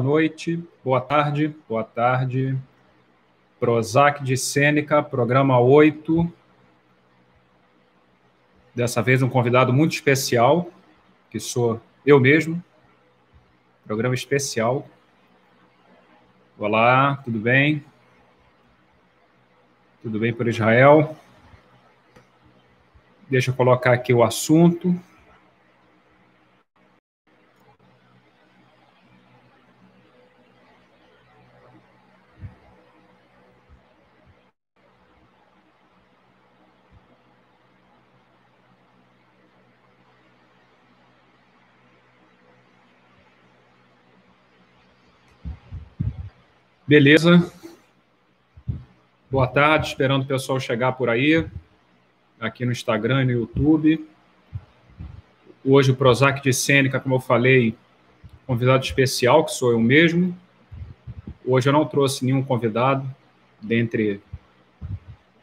noite, boa tarde, boa tarde. Prozac de Sêneca, programa 8. Dessa vez um convidado muito especial, que sou eu mesmo. Programa especial. Olá, tudo bem? Tudo bem por Israel? Deixa eu colocar aqui o assunto. Beleza. Boa tarde, esperando o pessoal chegar por aí, aqui no Instagram e no YouTube. Hoje o Prozac de Sêneca, como eu falei, convidado especial, que sou eu mesmo. Hoje eu não trouxe nenhum convidado, dentre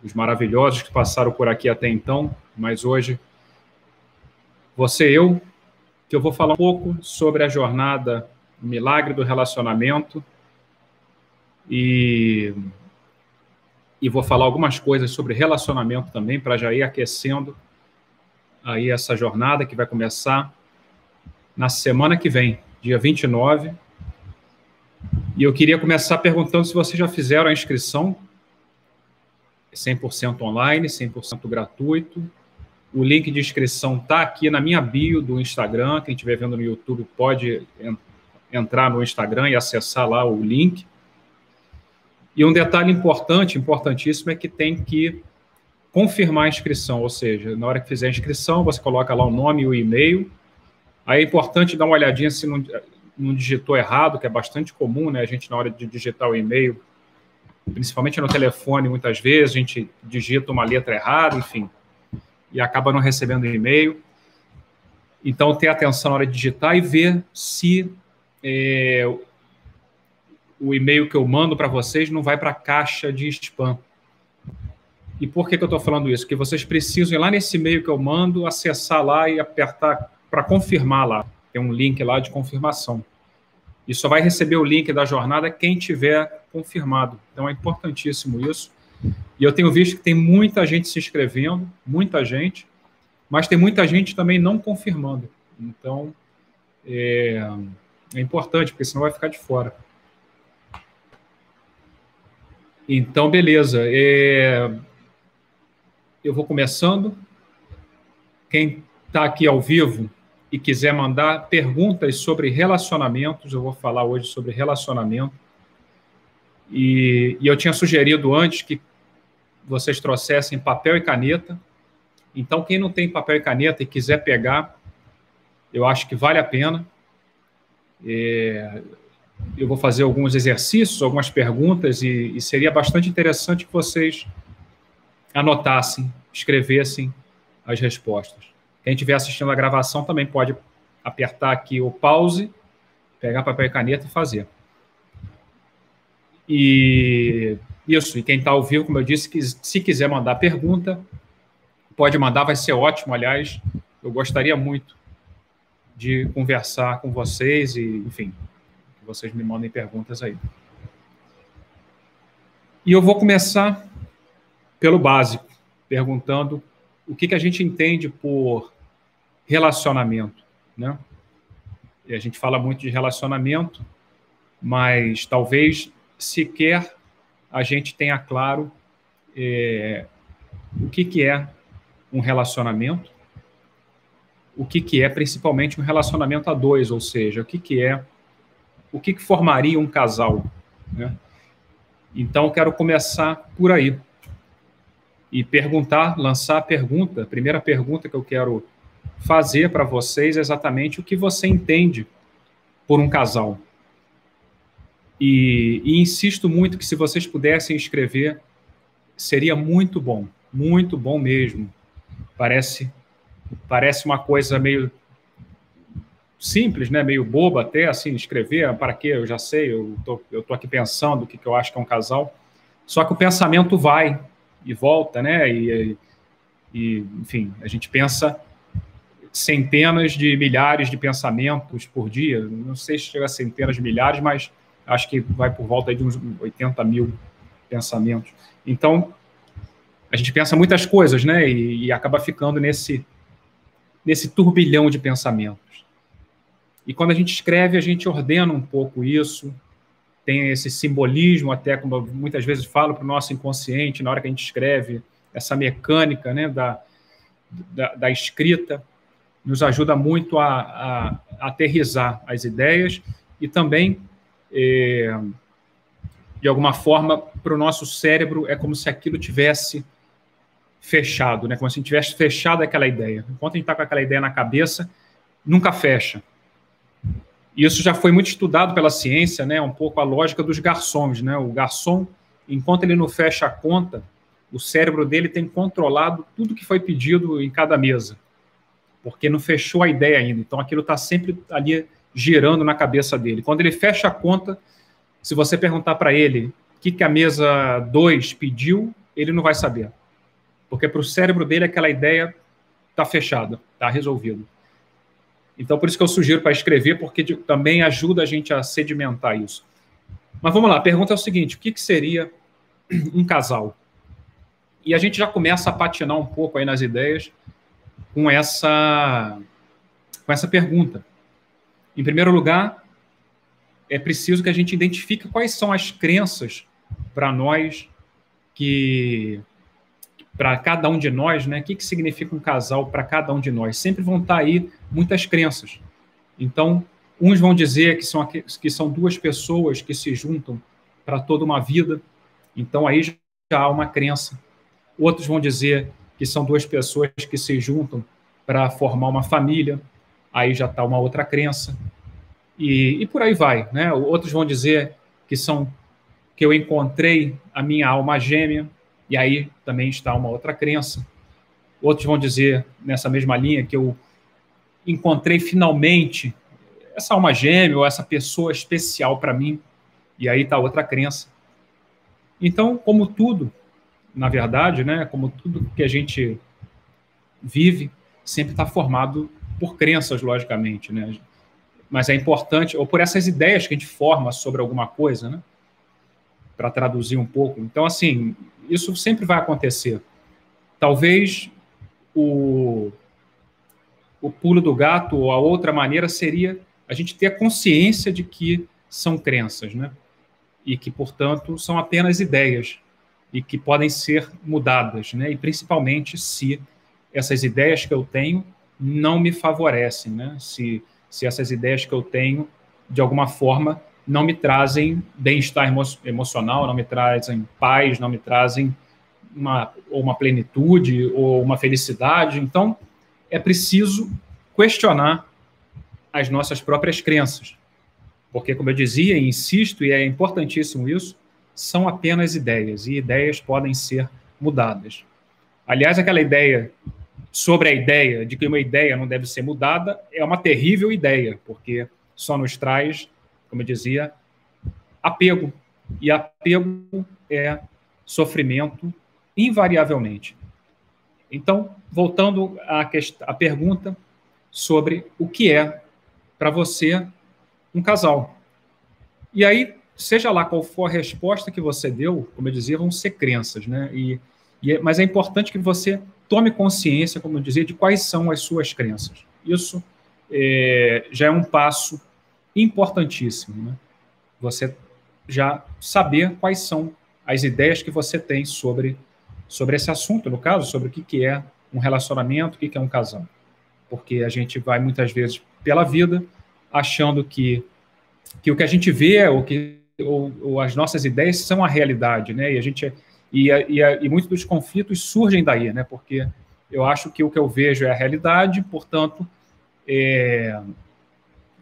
os maravilhosos que passaram por aqui até então, mas hoje vou ser eu, que eu vou falar um pouco sobre a jornada Milagre do Relacionamento, e, e vou falar algumas coisas sobre relacionamento também, para já ir aquecendo aí essa jornada que vai começar na semana que vem, dia 29. E eu queria começar perguntando se vocês já fizeram a inscrição 100% online, 100% gratuito. O link de inscrição está aqui na minha bio do Instagram. Quem estiver vendo no YouTube pode entrar no Instagram e acessar lá o link. E um detalhe importante, importantíssimo, é que tem que confirmar a inscrição, ou seja, na hora que fizer a inscrição, você coloca lá o nome e o e-mail. Aí é importante dar uma olhadinha se não, não digitou errado, que é bastante comum, né? A gente, na hora de digitar o e-mail, principalmente no telefone, muitas vezes, a gente digita uma letra errada, enfim, e acaba não recebendo o e-mail. Então, ter atenção na hora de digitar e ver se é, o e-mail que eu mando para vocês não vai para a caixa de spam. E por que, que eu estou falando isso? Porque vocês precisam ir lá nesse e-mail que eu mando, acessar lá e apertar para confirmar lá. Tem um link lá de confirmação. E só vai receber o link da jornada quem tiver confirmado. Então é importantíssimo isso. E eu tenho visto que tem muita gente se inscrevendo, muita gente, mas tem muita gente também não confirmando. Então é, é importante, porque senão vai ficar de fora. Então, beleza. É... Eu vou começando. Quem está aqui ao vivo e quiser mandar perguntas sobre relacionamentos, eu vou falar hoje sobre relacionamento. E, e eu tinha sugerido antes que vocês trouxessem papel e caneta. Então, quem não tem papel e caneta e quiser pegar, eu acho que vale a pena. É, eu vou fazer alguns exercícios, algumas perguntas, e, e seria bastante interessante que vocês anotassem, escrevessem as respostas. Quem estiver assistindo a gravação também pode apertar aqui o pause, pegar papel e caneta e fazer. E isso, e quem está ao vivo, como eu disse, que se quiser mandar pergunta, pode mandar, vai ser ótimo. Aliás, eu gostaria muito de conversar com vocês e, enfim, vocês me mandem perguntas aí. E eu vou começar pelo básico, perguntando o que, que a gente entende por relacionamento, né? E a gente fala muito de relacionamento, mas talvez sequer a gente tenha claro é, o que, que é um relacionamento, o que, que é principalmente um relacionamento a dois, ou seja, o que, que é o que, que formaria um casal. Né? Então, quero começar por aí. E perguntar, lançar a pergunta, a primeira pergunta que eu quero fazer para vocês é exatamente o que você entende por um casal. E, e, insisto muito que se vocês pudessem escrever, seria muito bom, muito bom mesmo. Parece, parece uma coisa meio simples, né, meio boba até, assim, escrever, para quê? Eu já sei, eu tô, eu tô aqui pensando o que, que eu acho que é um casal. Só que o pensamento vai e volta, né, e, e enfim, a gente pensa centenas de milhares de pensamentos por dia. Não sei se chega a centenas de milhares, mas acho que vai por volta de uns 80 mil pensamentos. Então, a gente pensa muitas coisas, né? E, e acaba ficando nesse, nesse turbilhão de pensamentos. E quando a gente escreve, a gente ordena um pouco isso, tem esse simbolismo, até como eu muitas vezes falo para o nosso inconsciente, na hora que a gente escreve, essa mecânica né, da, da, da escrita, nos ajuda muito a, a, a, aterrizar as ideias e também, é, de alguma forma, para o nosso cérebro, é como se aquilo tivesse fechado, né? como se tivesse fechado aquela ideia. Enquanto a gente está com aquela ideia na cabeça, nunca fecha. Isso já foi muito estudado pela ciência, né? Um pouco a lógica dos garçons, né? O garçom, enquanto ele não fecha a conta, o cérebro dele tem controlado tudo que foi pedido em cada mesa, porque não fechou a ideia ainda. Então aquilo está sempre ali girando na cabeça dele. Quando ele fecha a conta, se você perguntar para ele o que, que a mesa 2 pediu, ele não vai saber. Porque para o cérebro dele aquela ideia está fechada, está resolvido. Então, por isso que eu sugiro para escrever, porque também ajuda a gente a sedimentar isso. Mas vamos lá, a pergunta é o seguinte: o que, que seria um casal? E a gente já começa a patinar um pouco aí nas ideias com essa, com essa pergunta. Em primeiro lugar, é preciso que a gente identifique quais são as crenças para nós que para cada um de nós, né? O que, que significa um casal para cada um de nós? Sempre vão estar tá aí muitas crenças. Então, uns vão dizer que são, que são duas pessoas que se juntam para toda uma vida. Então, aí já há uma crença. Outros vão dizer que são duas pessoas que se juntam para formar uma família. Aí já está uma outra crença. E, e por aí vai. Né? Outros vão dizer que são que eu encontrei a minha alma gêmea e aí também está uma outra crença. Outros vão dizer, nessa mesma linha, que eu encontrei finalmente essa alma gêmea ou essa pessoa especial para mim. E aí está outra crença. Então, como tudo, na verdade, né, como tudo que a gente vive, sempre está formado por crenças, logicamente, né? Mas é importante, ou por essas ideias que a gente forma sobre alguma coisa, né? Para traduzir um pouco. Então, assim, isso sempre vai acontecer. Talvez o, o pulo do gato ou a outra maneira seria a gente ter a consciência de que são crenças, né? E que, portanto, são apenas ideias e que podem ser mudadas, né? E principalmente se essas ideias que eu tenho não me favorecem, né? Se, se essas ideias que eu tenho, de alguma forma, não me trazem bem-estar emo emocional, não me trazem paz, não me trazem uma, ou uma plenitude ou uma felicidade. Então, é preciso questionar as nossas próprias crenças. Porque, como eu dizia e insisto, e é importantíssimo isso, são apenas ideias, e ideias podem ser mudadas. Aliás, aquela ideia sobre a ideia de que uma ideia não deve ser mudada é uma terrível ideia, porque só nos traz como eu dizia, apego. E apego é sofrimento, invariavelmente. Então, voltando à, questão, à pergunta sobre o que é para você um casal. E aí, seja lá qual for a resposta que você deu, como eu dizia, vão ser crenças, né? E, e é, mas é importante que você tome consciência, como eu dizia, de quais são as suas crenças. Isso é, já é um passo importantíssimo, né? Você já saber quais são as ideias que você tem sobre, sobre esse assunto, no caso, sobre o que, que é um relacionamento, o que, que é um casal. Porque a gente vai muitas vezes pela vida achando que, que o que a gente vê ou que ou, ou as nossas ideias são a realidade, né? E a gente e, e, e muitos dos conflitos surgem daí, né? Porque eu acho que o que eu vejo é a realidade, portanto, é,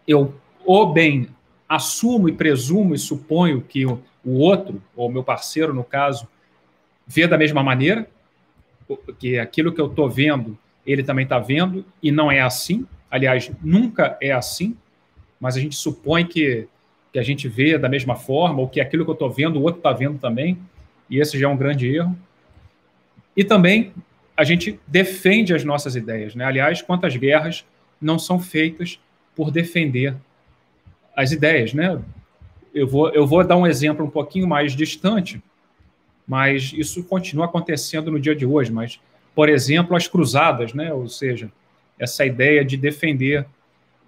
eu ou bem assumo e presumo e suponho que o, o outro, ou meu parceiro, no caso, vê da mesma maneira, que aquilo que eu estou vendo, ele também está vendo, e não é assim. Aliás, nunca é assim, mas a gente supõe que, que a gente vê da mesma forma, ou que aquilo que eu estou vendo, o outro está vendo também, e esse já é um grande erro. E também a gente defende as nossas ideias. Né? Aliás, quantas guerras não são feitas por defender as ideias? Né? Eu, vou, eu vou dar um exemplo um pouquinho mais distante, mas isso continua acontecendo no dia de hoje. Mas, por exemplo, as cruzadas, né? ou seja, essa ideia de defender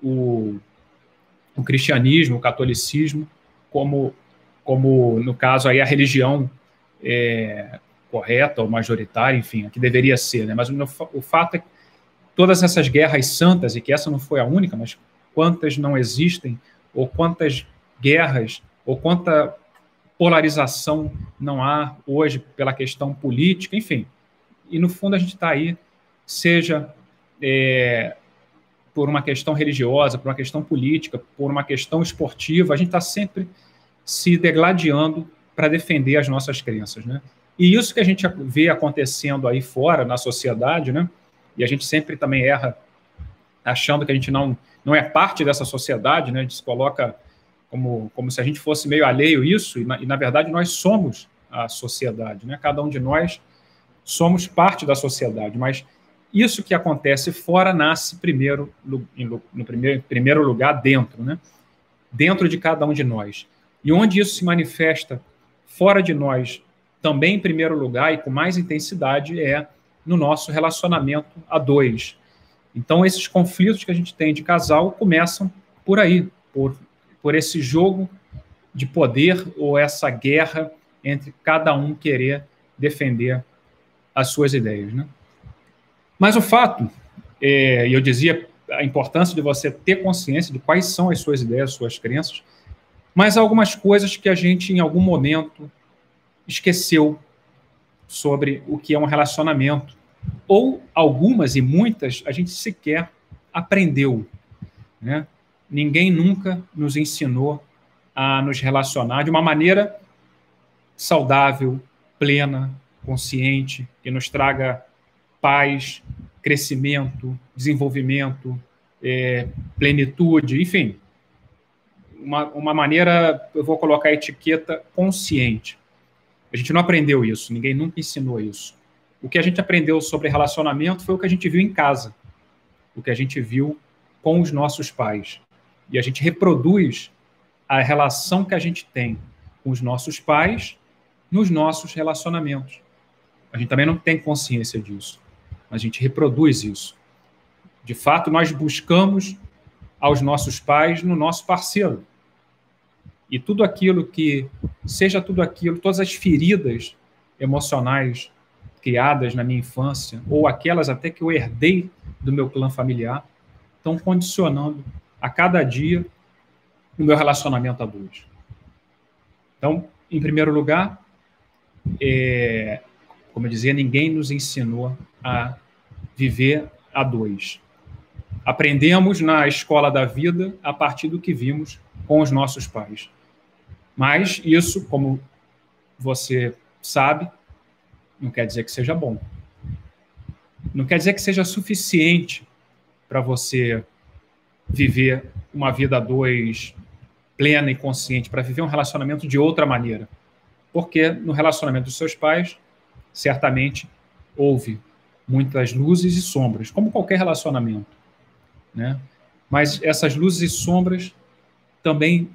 o, o cristianismo, o catolicismo, como, como no caso aí a religião é, correta ou majoritária, enfim, a que deveria ser, né? Mas o fato é que todas essas guerras santas, e que essa não foi a única, mas quantas não existem, ou quantas guerras, ou quanta polarização não há hoje pela questão política, enfim. E no fundo a gente está aí, seja é, por uma questão religiosa, por uma questão política, por uma questão esportiva, a gente está sempre se degladiando para defender as nossas crenças, né? E isso que a gente vê acontecendo aí fora, na sociedade, né? E a gente sempre também erra achando que a gente não, não é parte dessa sociedade, né? A gente se coloca como, como se a gente fosse meio alheio isso, e na, e na verdade nós somos a sociedade, né? Cada um de nós somos parte da sociedade, mas isso que acontece fora nasce primeiro no, primeiro, primeiro lugar dentro, né? Dentro de cada um de nós. E onde isso se manifesta fora de nós também em primeiro lugar e com mais intensidade é no nosso relacionamento a dois. Então, esses conflitos que a gente tem de casal começam por aí, por, por esse jogo de poder ou essa guerra entre cada um querer defender as suas ideias. Né? Mas o fato, é, e eu dizia a importância de você ter consciência de quais são as suas ideias, as suas crenças, mas há algumas coisas que a gente, em algum momento, esqueceu sobre o que é um relacionamento. Ou algumas e muitas a gente sequer aprendeu. Né? Ninguém nunca nos ensinou a nos relacionar de uma maneira saudável, plena, consciente, que nos traga paz, crescimento, desenvolvimento, é, plenitude, enfim. Uma, uma maneira, eu vou colocar a etiqueta consciente. A gente não aprendeu isso, ninguém nunca ensinou isso. O que a gente aprendeu sobre relacionamento foi o que a gente viu em casa, o que a gente viu com os nossos pais. E a gente reproduz a relação que a gente tem com os nossos pais nos nossos relacionamentos. A gente também não tem consciência disso, a gente reproduz isso. De fato, nós buscamos aos nossos pais no nosso parceiro. E tudo aquilo que, seja tudo aquilo, todas as feridas emocionais criadas na minha infância, ou aquelas até que eu herdei do meu clã familiar, estão condicionando a cada dia o meu relacionamento a dois. Então, em primeiro lugar, é, como eu dizia, ninguém nos ensinou a viver a dois. Aprendemos na escola da vida a partir do que vimos com os nossos pais. Mas isso, como você sabe, não quer dizer que seja bom. Não quer dizer que seja suficiente para você viver uma vida a dois plena e consciente, para viver um relacionamento de outra maneira. Porque no relacionamento dos seus pais, certamente houve muitas luzes e sombras, como qualquer relacionamento. Né? Mas essas luzes e sombras também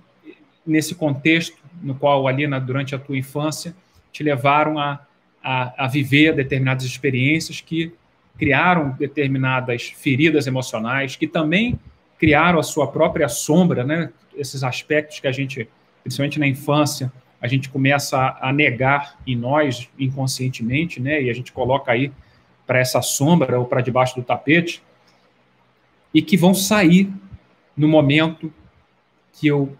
nesse contexto no qual ali na, durante a tua infância te levaram a, a, a viver determinadas experiências que criaram determinadas feridas emocionais, que também criaram a sua própria sombra, né? Esses aspectos que a gente, principalmente na infância, a gente começa a, a negar em nós inconscientemente, né? E a gente coloca aí para essa sombra ou para debaixo do tapete e que vão sair no momento que eu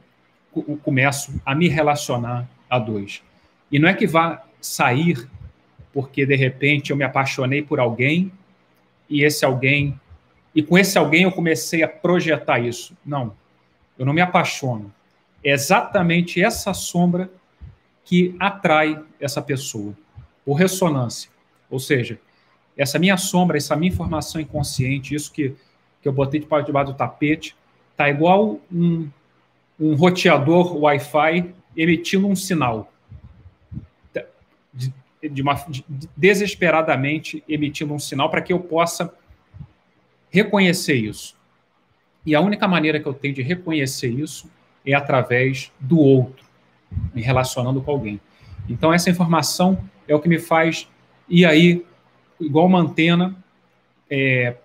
começo a me relacionar a dois. E não é que vá sair porque de repente eu me apaixonei por alguém e esse alguém e com esse alguém eu comecei a projetar isso. Não. Eu não me apaixono. É exatamente essa sombra que atrai essa pessoa, por ressonância. Ou seja, essa minha sombra, essa minha informação inconsciente, isso que, que eu botei de debaixo do tapete, tá igual um, um roteador Wi-Fi emitindo um sinal. De uma, de, desesperadamente emitindo um sinal para que eu possa reconhecer isso. E a única maneira que eu tenho de reconhecer isso é através do outro, me relacionando com alguém. Então, essa informação é o que me faz ir aí, igual uma antena, é,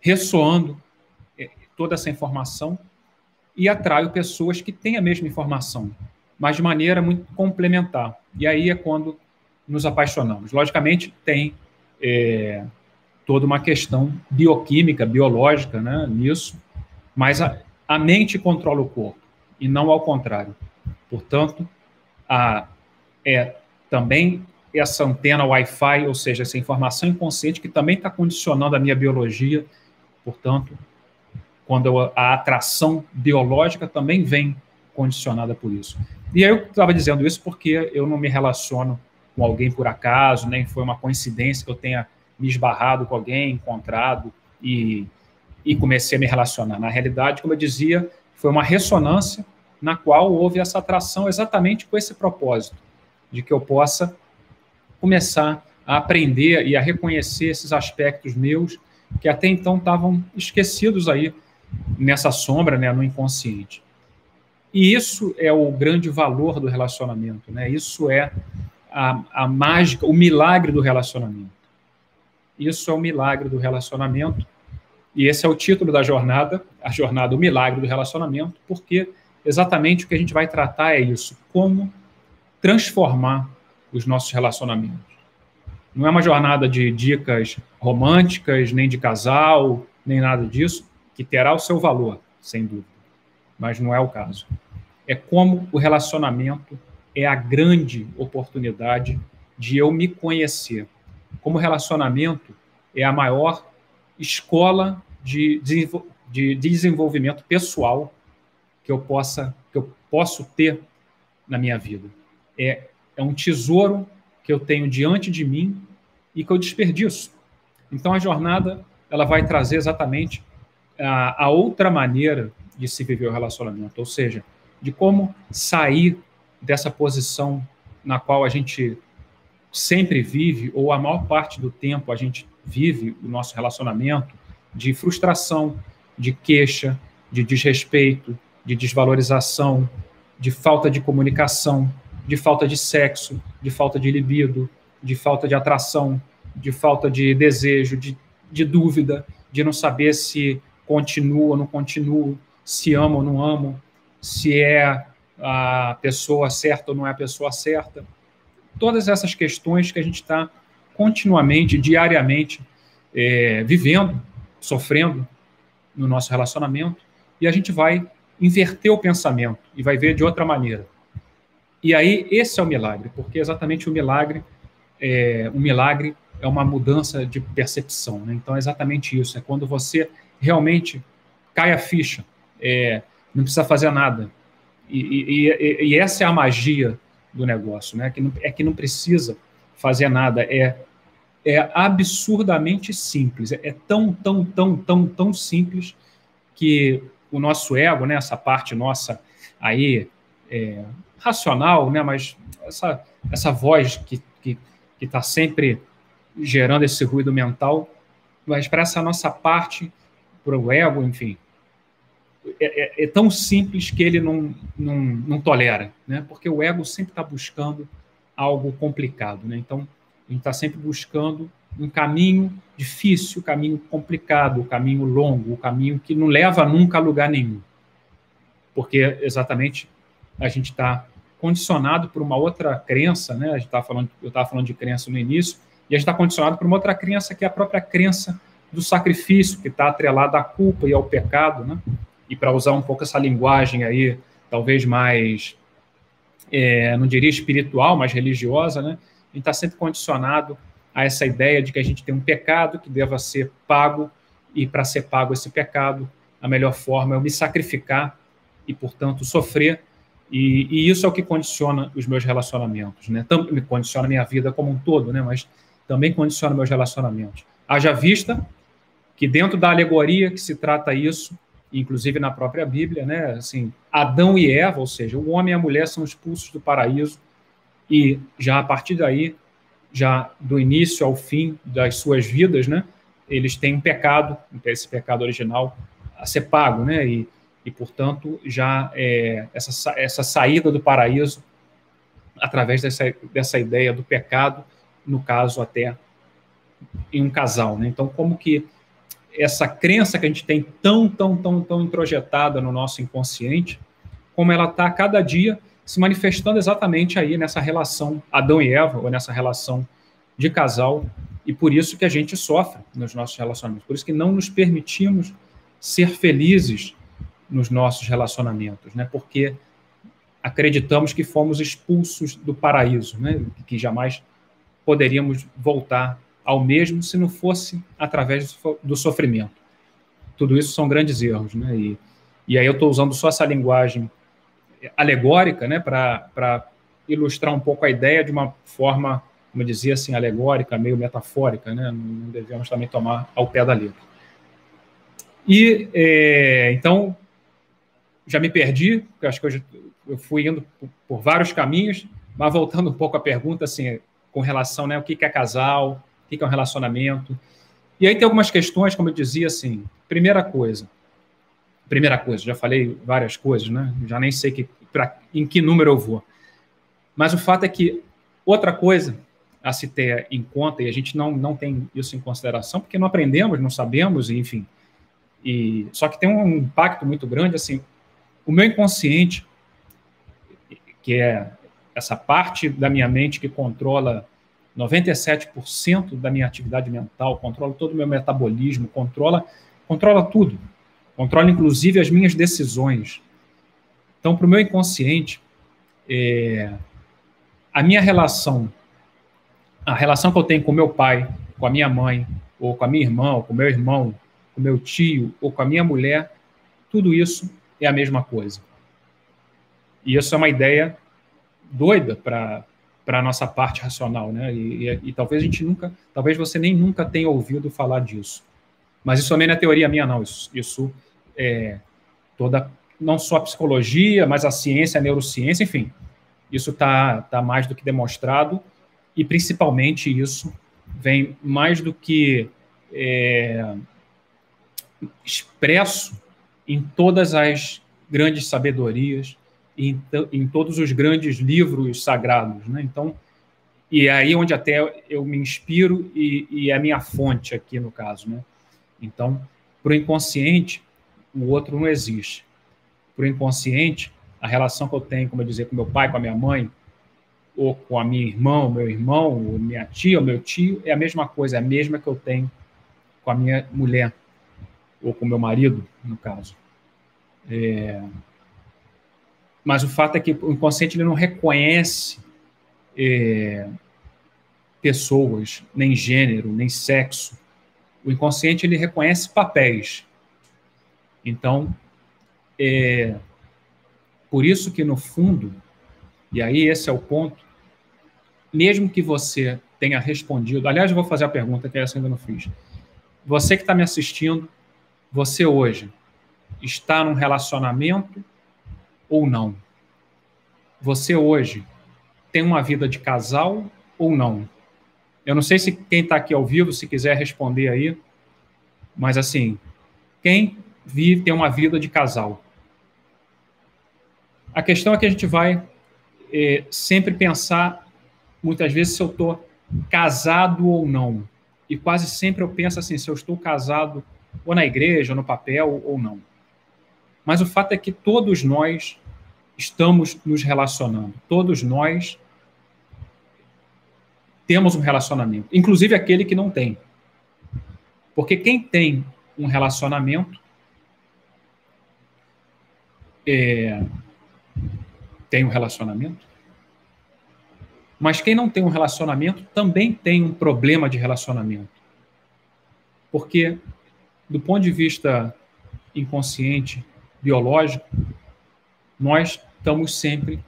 ressoando é, toda essa informação e atraio pessoas que têm a mesma informação, mas de maneira muito complementar. E aí é quando nos apaixonamos. Logicamente, tem é, toda uma questão bioquímica, biológica né, nisso, mas a, a mente controla o corpo e não ao contrário. Portanto, a, é também essa antena Wi-Fi, ou seja, essa informação inconsciente que também está condicionando a minha biologia. Portanto, quando eu, a atração biológica também vem condicionada por isso. E eu estava dizendo isso porque eu não me relaciono com alguém por acaso, nem foi uma coincidência que eu tenha me esbarrado com alguém, encontrado e, e comecei a me relacionar. Na realidade, como eu dizia, foi uma ressonância na qual houve essa atração exatamente com esse propósito, de que eu possa começar a aprender e a reconhecer esses aspectos meus que até então estavam esquecidos aí nessa sombra, né, no inconsciente. E isso é o grande valor do relacionamento, né? Isso é a, a mágica, o milagre do relacionamento. Isso é o milagre do relacionamento. E esse é o título da jornada, a jornada, o milagre do relacionamento, porque exatamente o que a gente vai tratar é isso: como transformar os nossos relacionamentos. Não é uma jornada de dicas românticas, nem de casal, nem nada disso, que terá o seu valor, sem dúvida. Mas não é o caso. É como o relacionamento é a grande oportunidade de eu me conhecer. Como relacionamento é a maior escola de, de desenvolvimento pessoal que eu possa que eu posso ter na minha vida. É, é um tesouro que eu tenho diante de mim e que eu desperdiço. Então a jornada ela vai trazer exatamente a, a outra maneira de se viver o relacionamento, ou seja, de como sair dessa posição na qual a gente sempre vive, ou a maior parte do tempo a gente vive o nosso relacionamento de frustração, de queixa, de desrespeito, de desvalorização, de falta de comunicação, de falta de sexo, de falta de libido, de falta de atração, de falta de desejo, de, de dúvida, de não saber se continua ou não continuo, se amo ou não amo, se é a pessoa certa ou não é a pessoa certa. Todas essas questões que a gente está continuamente, diariamente, é, vivendo, sofrendo no nosso relacionamento, e a gente vai inverter o pensamento e vai ver de outra maneira. E aí, esse é o milagre, porque exatamente o milagre, é, milagre é uma mudança de percepção. Né? Então, é exatamente isso. É quando você realmente cai a ficha, é, não precisa fazer nada. E, e, e, essa é a magia do negócio, né? Que não, é que não precisa fazer nada. É, é absurdamente simples. É, é tão, tão, tão, tão, tão simples que o nosso ego, né? Essa parte nossa aí é, racional, né? Mas essa, essa voz que que está sempre gerando esse ruído mental, mas para essa nossa parte, para o ego, enfim, é, é, é, tão simples que ele não, não, não tolera, né? Porque o ego sempre está buscando algo complicado, né? Então, a gente está sempre buscando um caminho difícil, um caminho complicado, um caminho longo, um caminho que não leva nunca a lugar nenhum. Porque exatamente a gente está condicionado por uma outra crença, né? A gente tá falando, eu estava falando de crença no início, e a gente está condicionado por uma outra crença que é a própria crença do sacrifício, que está atrelada à culpa e ao pecado, né? E para usar um pouco essa linguagem aí, talvez mais, é, não diria espiritual, mas religiosa, né? A gente está sempre condicionado a essa ideia de que a gente tem um pecado que deva ser pago, e para ser pago esse pecado, a melhor forma é eu me sacrificar e, portanto, sofrer. E, e isso é o que condiciona os meus relacionamentos, né? Também me condiciona a minha vida como um todo, né? Mas também condiciona meus relacionamentos. Haja vista que dentro da alegoria que se trata isso, inclusive na própria Bíblia, né? Assim, Adão e Eva, ou seja, o homem e a mulher são expulsos do paraíso e já a partir daí já do início ao fim das suas vidas, né? Eles têm um pecado, esse pecado original a ser pago, né? E, e portanto, já é, essa, essa saída do paraíso através dessa, dessa ideia do pecado, no caso até em um casal, né? Então, como que essa crença que a gente tem tão, tão, tão, tão introjetada no nosso inconsciente, como ela está cada dia se manifestando exatamente aí nessa relação Adão e Eva, ou nessa relação de casal, e por isso que a gente sofre nos nossos relacionamentos, por isso que não nos permitimos ser felizes nos nossos relacionamentos, né? Porque acreditamos que fomos expulsos do paraíso, né? Que jamais poderíamos voltar ao mesmo se não fosse através do sofrimento. Tudo isso são grandes erros, né? E, e aí eu estou usando só essa linguagem alegórica, né, para ilustrar um pouco a ideia de uma forma, como dizia assim, alegórica, meio metafórica, né? Não devemos também tomar ao pé da letra. E é, então já me perdi, porque acho que eu, eu fui indo por, vários caminhos, mas voltando um pouco à pergunta, assim, com relação, né, o que é casal, que é um relacionamento. E aí tem algumas questões, como eu dizia, assim, primeira coisa, primeira coisa, já falei várias coisas, né? Já nem sei que, pra, em que número eu vou. Mas o fato é que outra coisa a se ter em conta, e a gente não, não tem isso em consideração, porque não aprendemos, não sabemos, enfim. E, só que tem um impacto muito grande, assim, o meu inconsciente, que é essa parte da minha mente que controla 97% da minha atividade mental, controla todo o meu metabolismo, controla, controla tudo. Controla inclusive as minhas decisões. Então, para o meu inconsciente, é, a minha relação, a relação que eu tenho com meu pai, com a minha mãe, ou com a minha irmã, ou com meu irmão, com meu tio, ou com a minha mulher, tudo isso é a mesma coisa. E isso é uma ideia doida para para a nossa parte racional, né? E, e, e, talvez a gente nunca, talvez você nem nunca tenha ouvido falar disso. Mas isso também não é teoria minha, não. Isso, isso é toda, não só a psicologia, mas a ciência, a neurociência, enfim. Isso está tá mais do que demonstrado e principalmente isso vem mais do que é, expresso em todas as grandes sabedorias, em, em todos os grandes livros sagrados, né? Então, e é aí onde até eu me inspiro e, e é a minha fonte aqui no caso, né? Então, para o inconsciente, o outro não existe. Para o inconsciente, a relação que eu tenho, como eu dizer, com meu pai, com a minha mãe, ou com a minha irmã, meu irmão, minha tia, meu tio, é a mesma coisa, é a mesma que eu tenho com a minha mulher, ou com meu marido, no caso. É... Mas o fato é que o inconsciente ele não reconhece é... pessoas, nem gênero, nem sexo. O inconsciente ele reconhece papéis. Então, é por isso que no fundo, e aí esse é o ponto, mesmo que você tenha respondido, aliás, eu vou fazer a pergunta que essa ainda não fiz. Você que está me assistindo, você hoje está num relacionamento ou não? Você hoje tem uma vida de casal ou não? Eu não sei se quem está aqui ao vivo, se quiser responder aí, mas assim, quem vive, tem uma vida de casal? A questão é que a gente vai é, sempre pensar, muitas vezes, se eu estou casado ou não. E quase sempre eu penso assim, se eu estou casado ou na igreja, ou no papel, ou não. Mas o fato é que todos nós estamos nos relacionando. Todos nós temos um relacionamento, inclusive aquele que não tem. Porque quem tem um relacionamento é, tem um relacionamento, mas quem não tem um relacionamento também tem um problema de relacionamento. Porque, do ponto de vista inconsciente, biológico, nós estamos sempre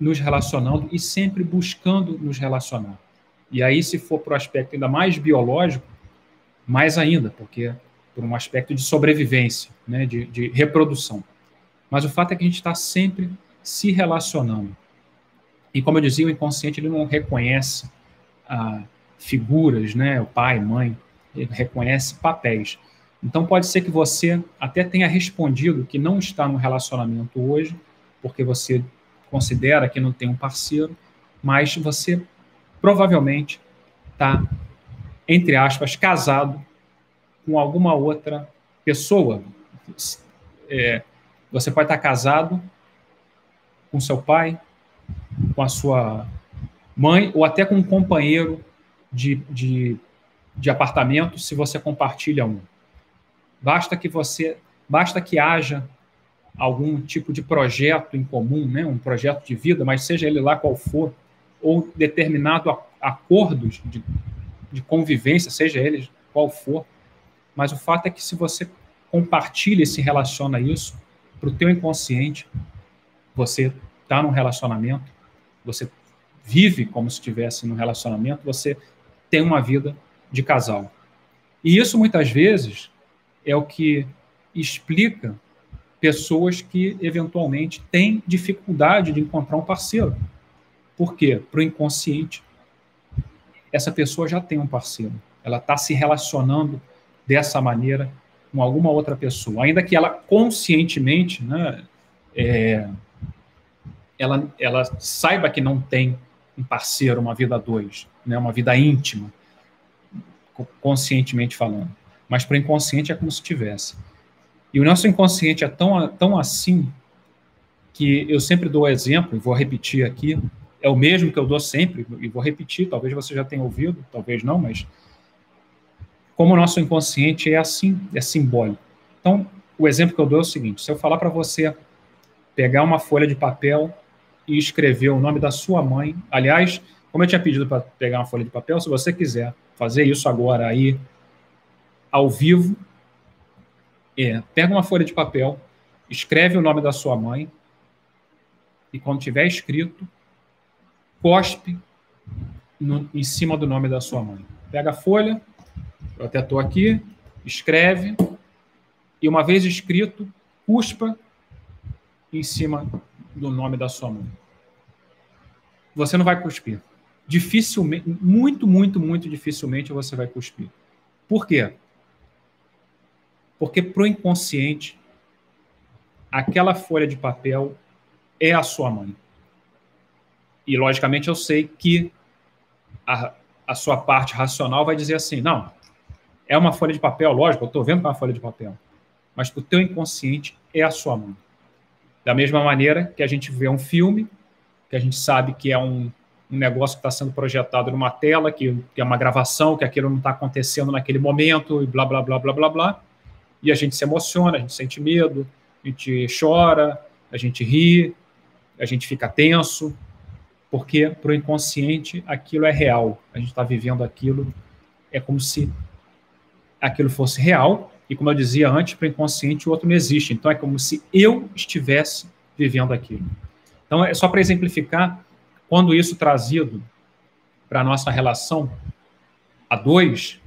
nos relacionando e sempre buscando nos relacionar. E aí, se for para o aspecto ainda mais biológico, mais ainda, porque por um aspecto de sobrevivência, né, de, de reprodução. Mas o fato é que a gente está sempre se relacionando. E como eu dizia, o inconsciente ele não reconhece a figuras, né, o pai, mãe, ele reconhece papéis. Então pode ser que você até tenha respondido que não está no relacionamento hoje, porque você considera que não tem um parceiro, mas você provavelmente está, entre aspas, casado com alguma outra pessoa. É, você pode estar casado com seu pai, com a sua mãe, ou até com um companheiro de, de, de apartamento, se você compartilha um. Basta que você, basta que haja algum tipo de projeto em comum, né, um projeto de vida, mas seja ele lá qual for, ou determinado acordos de, de convivência, seja ele qual for, mas o fato é que se você compartilha e se relaciona isso, para o teu inconsciente, você está num relacionamento, você vive como se estivesse num relacionamento, você tem uma vida de casal. E isso muitas vezes é o que explica pessoas que eventualmente têm dificuldade de encontrar um parceiro. Por quê? Para o inconsciente, essa pessoa já tem um parceiro. Ela está se relacionando dessa maneira com alguma outra pessoa, ainda que ela conscientemente, né, é, ela, ela saiba que não tem um parceiro, uma vida a dois, né, uma vida íntima, conscientemente falando. Mas para o inconsciente é como se tivesse. E o nosso inconsciente é tão, tão assim que eu sempre dou exemplo, e vou repetir aqui, é o mesmo que eu dou sempre, e vou repetir, talvez você já tenha ouvido, talvez não, mas como o nosso inconsciente é assim, é simbólico. Então, o exemplo que eu dou é o seguinte: se eu falar para você pegar uma folha de papel e escrever o nome da sua mãe, aliás, como eu tinha pedido para pegar uma folha de papel, se você quiser fazer isso agora aí, ao vivo, é, pega uma folha de papel, escreve o nome da sua mãe, e quando tiver escrito, cospe no, em cima do nome da sua mãe. Pega a folha, eu até estou aqui, escreve, e uma vez escrito, cuspa em cima do nome da sua mãe. Você não vai cuspir. Dificilmente, muito, muito, muito dificilmente você vai cuspir. Por quê? Porque para o inconsciente, aquela folha de papel é a sua mãe. E, logicamente, eu sei que a, a sua parte racional vai dizer assim: não, é uma folha de papel, lógico, eu estou vendo que é uma folha de papel. Mas para o teu inconsciente é a sua mãe. Da mesma maneira que a gente vê um filme, que a gente sabe que é um, um negócio que está sendo projetado numa tela, que, que, é uma gravação, que aquilo não está acontecendo naquele momento, e blá, blá, blá, blá, blá, blá. E a gente se emociona, a gente sente medo, a gente chora, a gente ri, a gente fica tenso, porque para o inconsciente aquilo é real. A gente está vivendo aquilo, é como se aquilo fosse real, e como eu dizia antes, para o inconsciente o outro não existe. Então é como se eu estivesse vivendo aquilo. Então é só para exemplificar, quando isso trazido para a nossa relação a dois,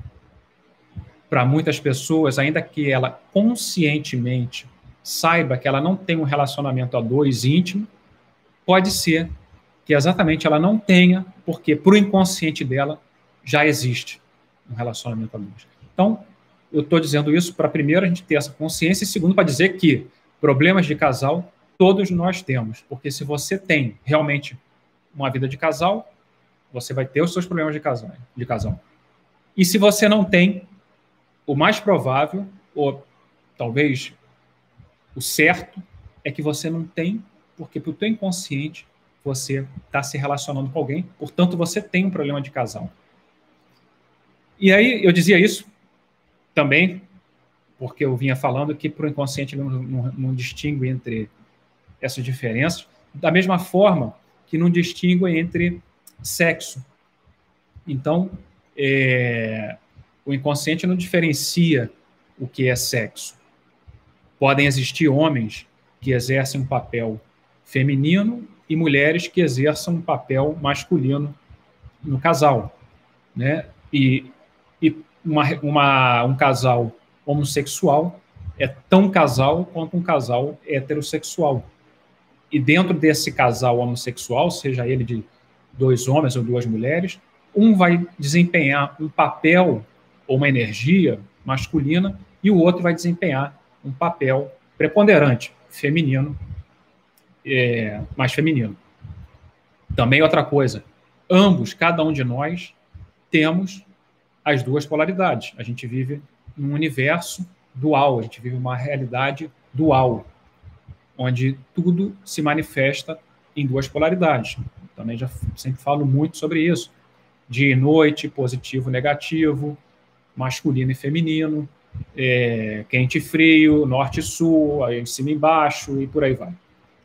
para muitas pessoas, ainda que ela conscientemente saiba que ela não tem um relacionamento a dois íntimo, pode ser que exatamente ela não tenha, porque para o inconsciente dela já existe um relacionamento a dois. Então, eu estou dizendo isso para, primeiro, a gente ter essa consciência, e segundo, para dizer que problemas de casal todos nós temos. Porque se você tem realmente uma vida de casal, você vai ter os seus problemas de casal. De casal. E se você não tem, o mais provável, ou talvez o certo, é que você não tem, porque para o teu inconsciente você está se relacionando com alguém, portanto você tem um problema de casal. E aí eu dizia isso também porque eu vinha falando que para o inconsciente não, não, não, distingue entre essas diferenças, da mesma forma que não distingue entre sexo. Então, é, o inconsciente não diferencia o que é sexo. Podem existir homens que exercem um papel feminino e mulheres que exerçam um papel masculino no casal, né? E, e uma, uma, um casal homossexual é tão casal quanto um casal heterossexual. E dentro desse casal homossexual, seja ele de dois homens ou duas mulheres, um vai desempenhar um papel ou uma energia masculina e o outro vai desempenhar um papel preponderante, feminino, é, mais feminino. Também outra coisa, ambos, cada um de nós, temos as duas polaridades. A gente vive num universo dual, a gente vive uma realidade dual, onde tudo se manifesta em duas polaridades. Também já sempre falo muito sobre isso. Dia e noite, positivo negativo, masculino e feminino, é, quente e frio, norte e sul, aí em cima e embaixo e por aí vai.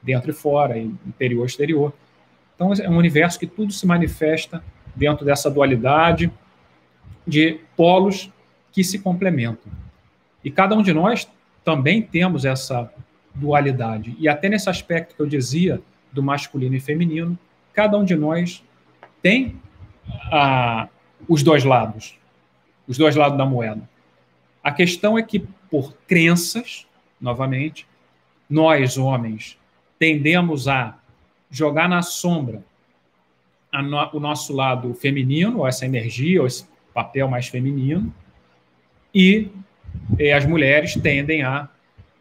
Dentro e fora, interior e exterior. Então é um universo que tudo se manifesta dentro dessa dualidade de polos que se complementam. E cada um de nós também temos essa dualidade. E até nesse aspecto que eu dizia do masculino e feminino, cada um de nós tem ah, os dois lados, os dois lados da moeda. A questão é que, por crenças, novamente, nós, homens, tendemos a jogar na sombra no, o nosso lado feminino, ou essa energia, ou esse papel mais feminino, e, eh, as mulheres tendem a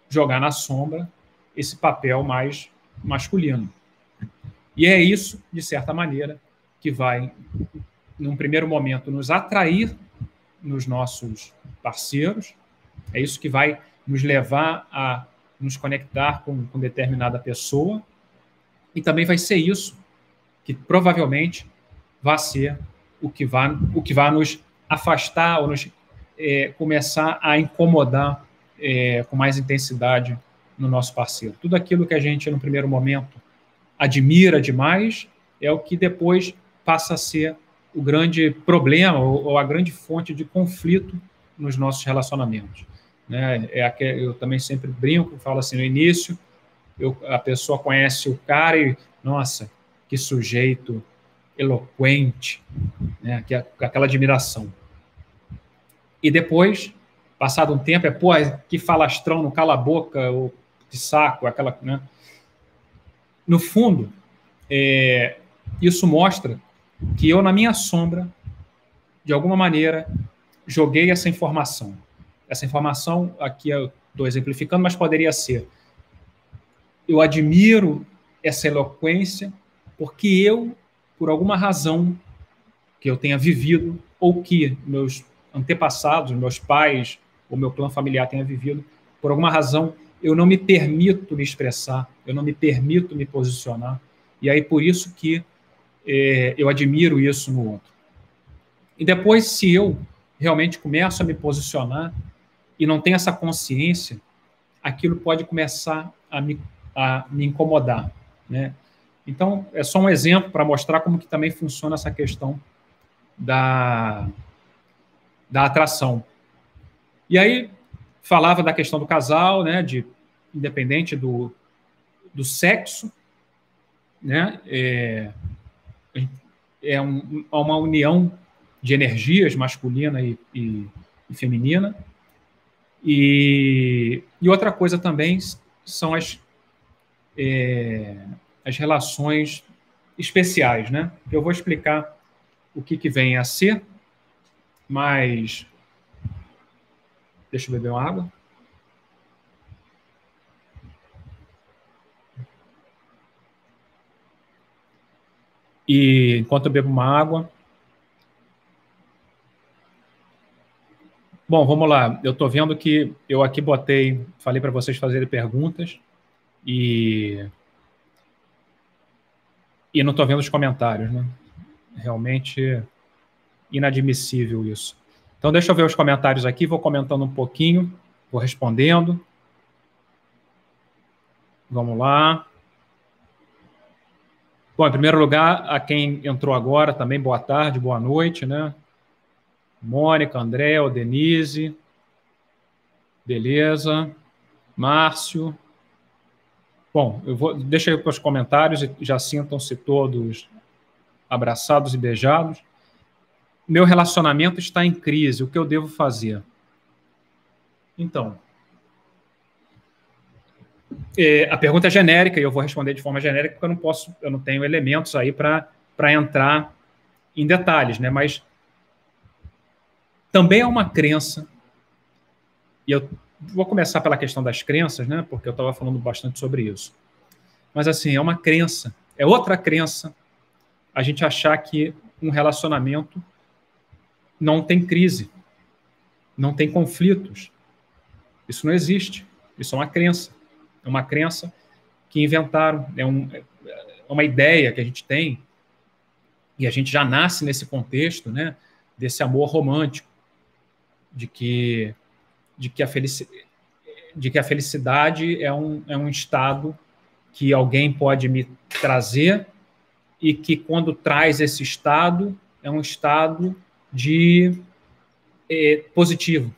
jogar na sombra esse papel mais masculino. E é isso, de certa maneira, que vai, num primeiro momento, nos atrair nos nossos parceiros, é isso que vai nos levar a nos conectar com, com determinada pessoa, e também vai ser isso que provavelmente vai ser o que vai, o que vai nos afastar ou nos é, começar a incomodar é, com mais intensidade no nosso parceiro. Tudo aquilo que a gente, no primeiro momento, admira demais é o que depois passa a ser o grande problema ou, a grande fonte de conflito nos nossos relacionamentos. Né? É a que eu também sempre brinco, falo assim, no início, eu, a pessoa conhece o cara e, nossa, que sujeito eloquente, né? que, aquela admiração. E depois, passado um tempo, é, pô, que falastrão, não cala a boca, ou de saco, aquela, né? No fundo, é, isso mostra que eu, na minha sombra, de alguma maneira, joguei essa informação. Essa informação, aqui eu estou exemplificando, mas poderia ser: eu admiro essa eloquência porque eu, por alguma razão que eu tenha vivido, ou que meus antepassados, meus pais, ou meu clã familiar tenha vivido, por alguma razão eu não me permito me expressar, eu não me permito me posicionar. E aí por isso que é, eu admiro isso no outro. E depois, se eu realmente começo a me posicionar e não tenho essa consciência, aquilo pode começar a me, a me incomodar, né? Então, é só um exemplo para mostrar como que também funciona essa questão da, da atração. E aí, falava da questão do casal, né, de independente do, do sexo, né, é, é um, uma união de energias masculina e, e, e feminina. E, e, outra coisa também são as, é, as relações especiais, né? Eu vou explicar o que, que vem a ser, mas Deixa eu beber uma água. E enquanto eu bebo uma água. Bom, vamos lá. Eu estou vendo que eu aqui botei, falei para vocês fazerem perguntas e e não estou vendo os comentários, né? Realmente inadmissível isso. Então, deixa eu ver os comentários aqui, vou comentando um pouquinho, vou respondendo. Vamos lá. Bom, em primeiro lugar, a quem entrou agora também, boa tarde, boa noite, né? Mônica, André, Denise. Beleza. Márcio. Bom, eu vou, deixa aí para os comentários e já sintam-se todos abraçados e beijados meu relacionamento está em crise, o que eu devo fazer? Então, a pergunta é genérica e eu vou responder de forma genérica porque eu não posso, eu não tenho elementos aí para entrar em detalhes, né? Mas também é uma crença, e eu vou começar pela questão das crenças, né? Porque eu estava falando bastante sobre isso. Mas assim, é uma crença, é outra crença a gente achar que um relacionamento não tem crise, não tem conflitos. Isso não existe. Isso é uma crença. Uma crença que inventaram, é, um, é uma ideia que a gente tem, e a gente já nasce nesse contexto, né, desse amor romântico, de que, de que, a, felici de que a felicidade é um, é um estado que alguém pode me trazer e que, quando traz esse estado, é um estado de é, positivo,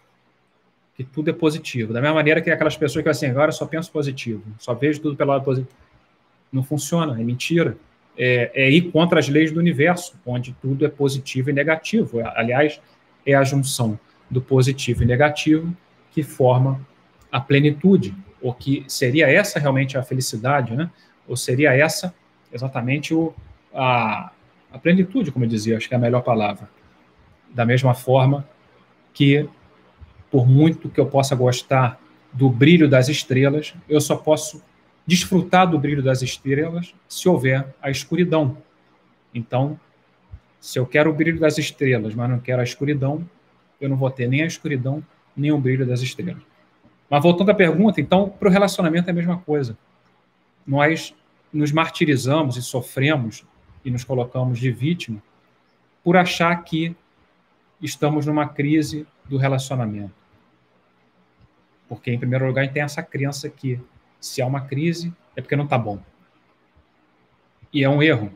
que tudo é positivo. Da mesma maneira que aquelas pessoas que assim, agora eu só penso positivo, só vejo tudo pelo lado positivo. Não funciona, é mentira. É, é ir contra as leis do universo, onde tudo é positivo e negativo. Aliás, é a junção do positivo e negativo que forma a plenitude, ou que seria essa realmente a felicidade, né? Ou seria essa exatamente o, a, a plenitude, como eu dizia, acho que é a melhor palavra. Da mesma forma que, por muito que eu possa gostar do brilho das estrelas, eu só posso desfrutar do brilho das estrelas se houver a escuridão. Então, se eu quero o brilho das estrelas, mas não quero a escuridão, eu não vou ter nem a escuridão, nem o brilho das estrelas. Mas voltando à pergunta, então, para o relacionamento é a mesma coisa. Nós nos martirizamos e sofremos e nos colocamos de vítima por achar que estamos numa crise do relacionamento. Porque, em primeiro lugar, a gente tem essa crença que se há uma crise é porque não está bom. E é um erro.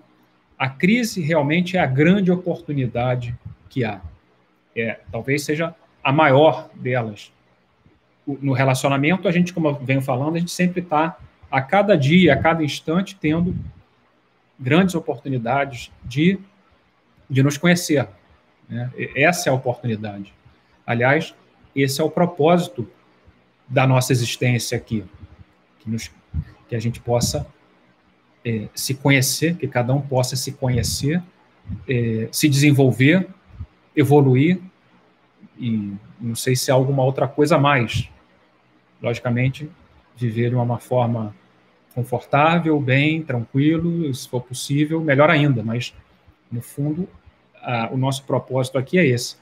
A crise realmente é a grande oportunidade que há. É, talvez seja a maior delas. No relacionamento, a gente, como eu venho falando, a gente sempre está, a cada dia, a cada instante, tendo grandes oportunidades de, de nos conhecer. Né? Essa é a oportunidade. Aliás, esse é o propósito da nossa existência aqui, que, nos, que a gente possa é, se conhecer, que cada um possa se conhecer, é, se desenvolver, evoluir e não sei se há alguma outra coisa a mais. Logicamente, viver de uma forma confortável, bem, tranquilo, se for possível, melhor ainda, mas no fundo a, o nosso propósito aqui é esse.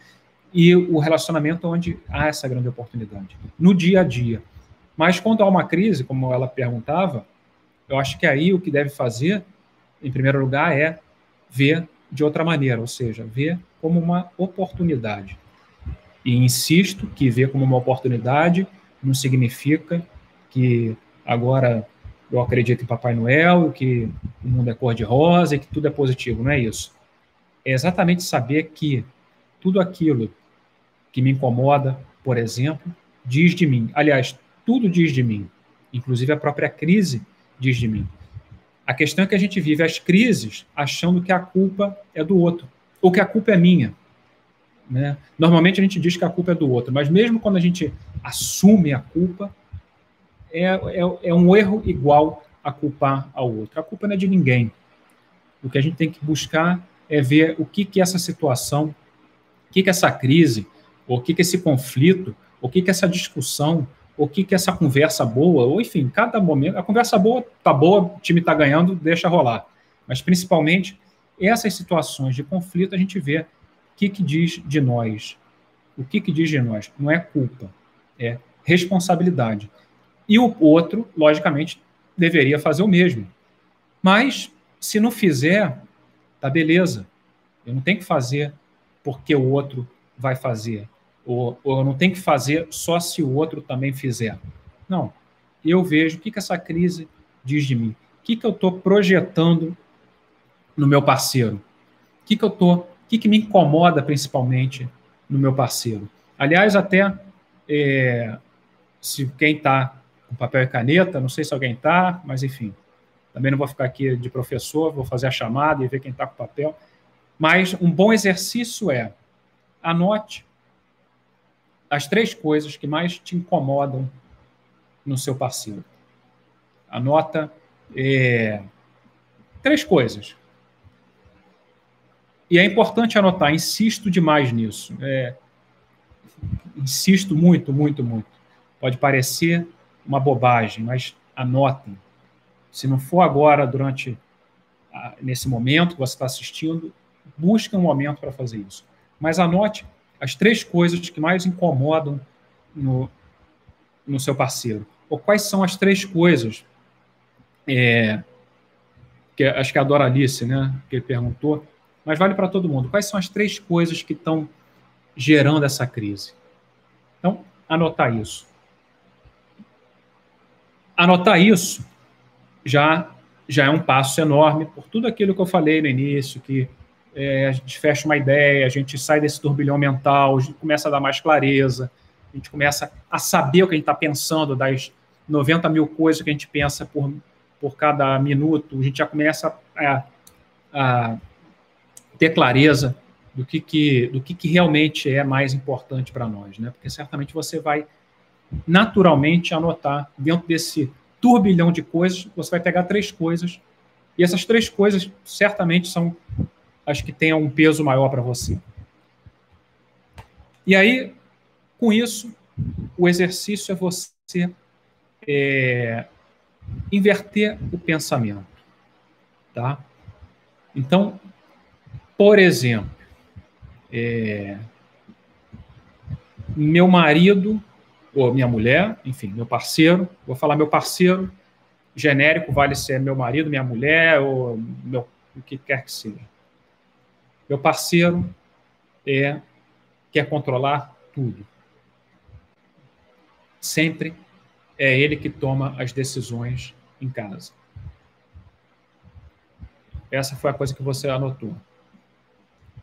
E o relacionamento onde há essa grande oportunidade, no dia a dia. Mas quando há uma crise, como ela perguntava, eu acho que aí o que deve fazer, em primeiro lugar, é ver de outra maneira, ou seja, ver como uma oportunidade. E insisto que ver como uma oportunidade não significa que agora eu acredito em Papai Noel, que o mundo é cor-de-rosa e que tudo é positivo, não é isso. É exatamente saber que tudo aquilo que me incomoda, por exemplo, diz de mim. Aliás, tudo diz de mim, inclusive a própria crise diz de mim. A questão é que a gente vive as crises achando que a culpa é do outro, ou que a culpa é minha. Né? Normalmente a gente diz que a culpa é do outro, mas mesmo quando a gente assume a culpa, é, é, é um erro igual a culpar ao outro. A culpa não é de ninguém. O que a gente tem que buscar é ver o que que essa situação, o que que essa crise, o que que esse conflito, o que que essa discussão, o que que essa conversa boa, ou enfim, cada momento, a conversa boa tá boa, o time tá ganhando, deixa rolar. Mas principalmente essas situações de conflito a gente vê o que que diz de nós. O que que diz de nós? Não é culpa, é responsabilidade. E o outro, logicamente, deveria fazer o mesmo. Mas, se não fizer, tá beleza. Eu não tenho que fazer porque o outro vai fazer. Ou, ou não tenho que fazer só se o outro também fizer. Não. Eu vejo o que, que essa crise diz de mim. O que, que eu estou projetando no meu parceiro? O que, que eu tô, o que, que me incomoda principalmente no meu parceiro? Aliás, até é, se quem está com papel e caneta, não sei se alguém está, mas enfim. Também não vou ficar aqui de professor, vou fazer a chamada e ver quem está com papel. Mas um bom exercício é anote as três coisas que mais te incomodam no seu parceiro. Anota é, três coisas. e é importante anotar, insisto demais nisso. É, insisto muito, muito, muito. Pode parecer uma bobagem, mas anotem. Se não for agora, durante a, nesse momento que você está assistindo, busque um momento para fazer isso. Mas anote as três coisas que mais incomodam no, no seu parceiro. Ou quais são as três coisas é, que acho que é a Doralice, né, que perguntou, mas vale para todo mundo. Quais são as três coisas que estão gerando essa crise? Então, anotar isso. Anotar isso já já é um passo enorme por tudo aquilo que eu falei no início, que é, a gente fecha uma ideia, a gente sai desse turbilhão mental, a gente começa a dar mais clareza, a gente começa a saber o que a gente está pensando, das 90 mil coisas que a gente pensa por, por cada minuto, a gente já começa a, a ter clareza do que, que, do que, que realmente é mais importante para nós, né? Porque certamente você vai naturalmente anotar dentro desse turbilhão de coisas, você vai pegar três coisas, e essas três coisas certamente são as que tenham um peso maior para você. E aí, com isso, o exercício é você é, inverter o pensamento, tá? Então, por exemplo, é, meu marido ou minha mulher, enfim, meu parceiro, vou falar meu parceiro, genérico vale ser meu marido, minha mulher ou meu, o que quer que seja. Meu parceiro é quer controlar tudo. Sempre é ele que toma as decisões em casa. Essa foi a coisa que você anotou.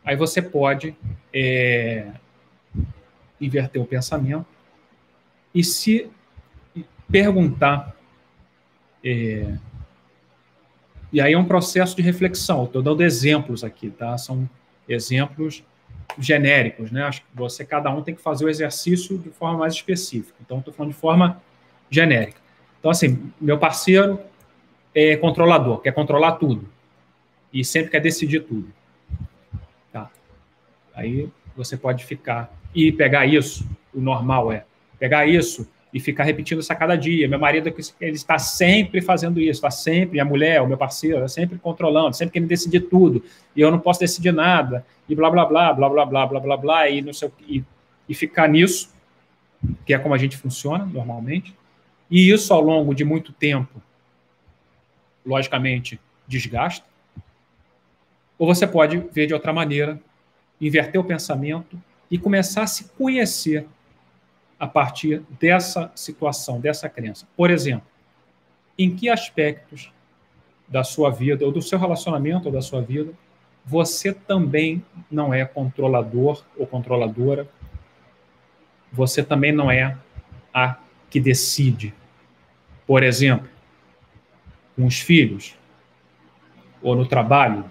Aí você pode é, inverter o pensamento e se perguntar. É, e aí é um processo de reflexão. Estou dando exemplos aqui, tá? São exemplos genéricos, né? Acho que você, cada um, tem que fazer o exercício de forma mais específica. Então, estou falando de forma genérica. Então, assim, meu parceiro é controlador, quer controlar tudo. E sempre quer decidir tudo. Tá? Aí você pode ficar e pegar isso, o normal é pegar isso e ficar repetindo isso a cada dia. Meu marido ele está sempre fazendo isso, está sempre, a mulher, o meu parceiro, está sempre controlando, sempre querendo decidir tudo, e eu não posso decidir nada, e blá, blá, blá, blá, blá, blá, blá, blá, blá, e, no seu, e, e ficar nisso, que é como a gente funciona normalmente, e isso ao longo de muito tempo, logicamente, desgasta, ou você pode ver de outra maneira, inverter o pensamento e começar a se conhecer a partir dessa situação, dessa crença. Por exemplo, em que aspectos da sua vida, ou do seu relacionamento, ou da sua vida, você também não é controlador ou controladora, você também não é a que decide. Por exemplo, com os filhos, ou no trabalho,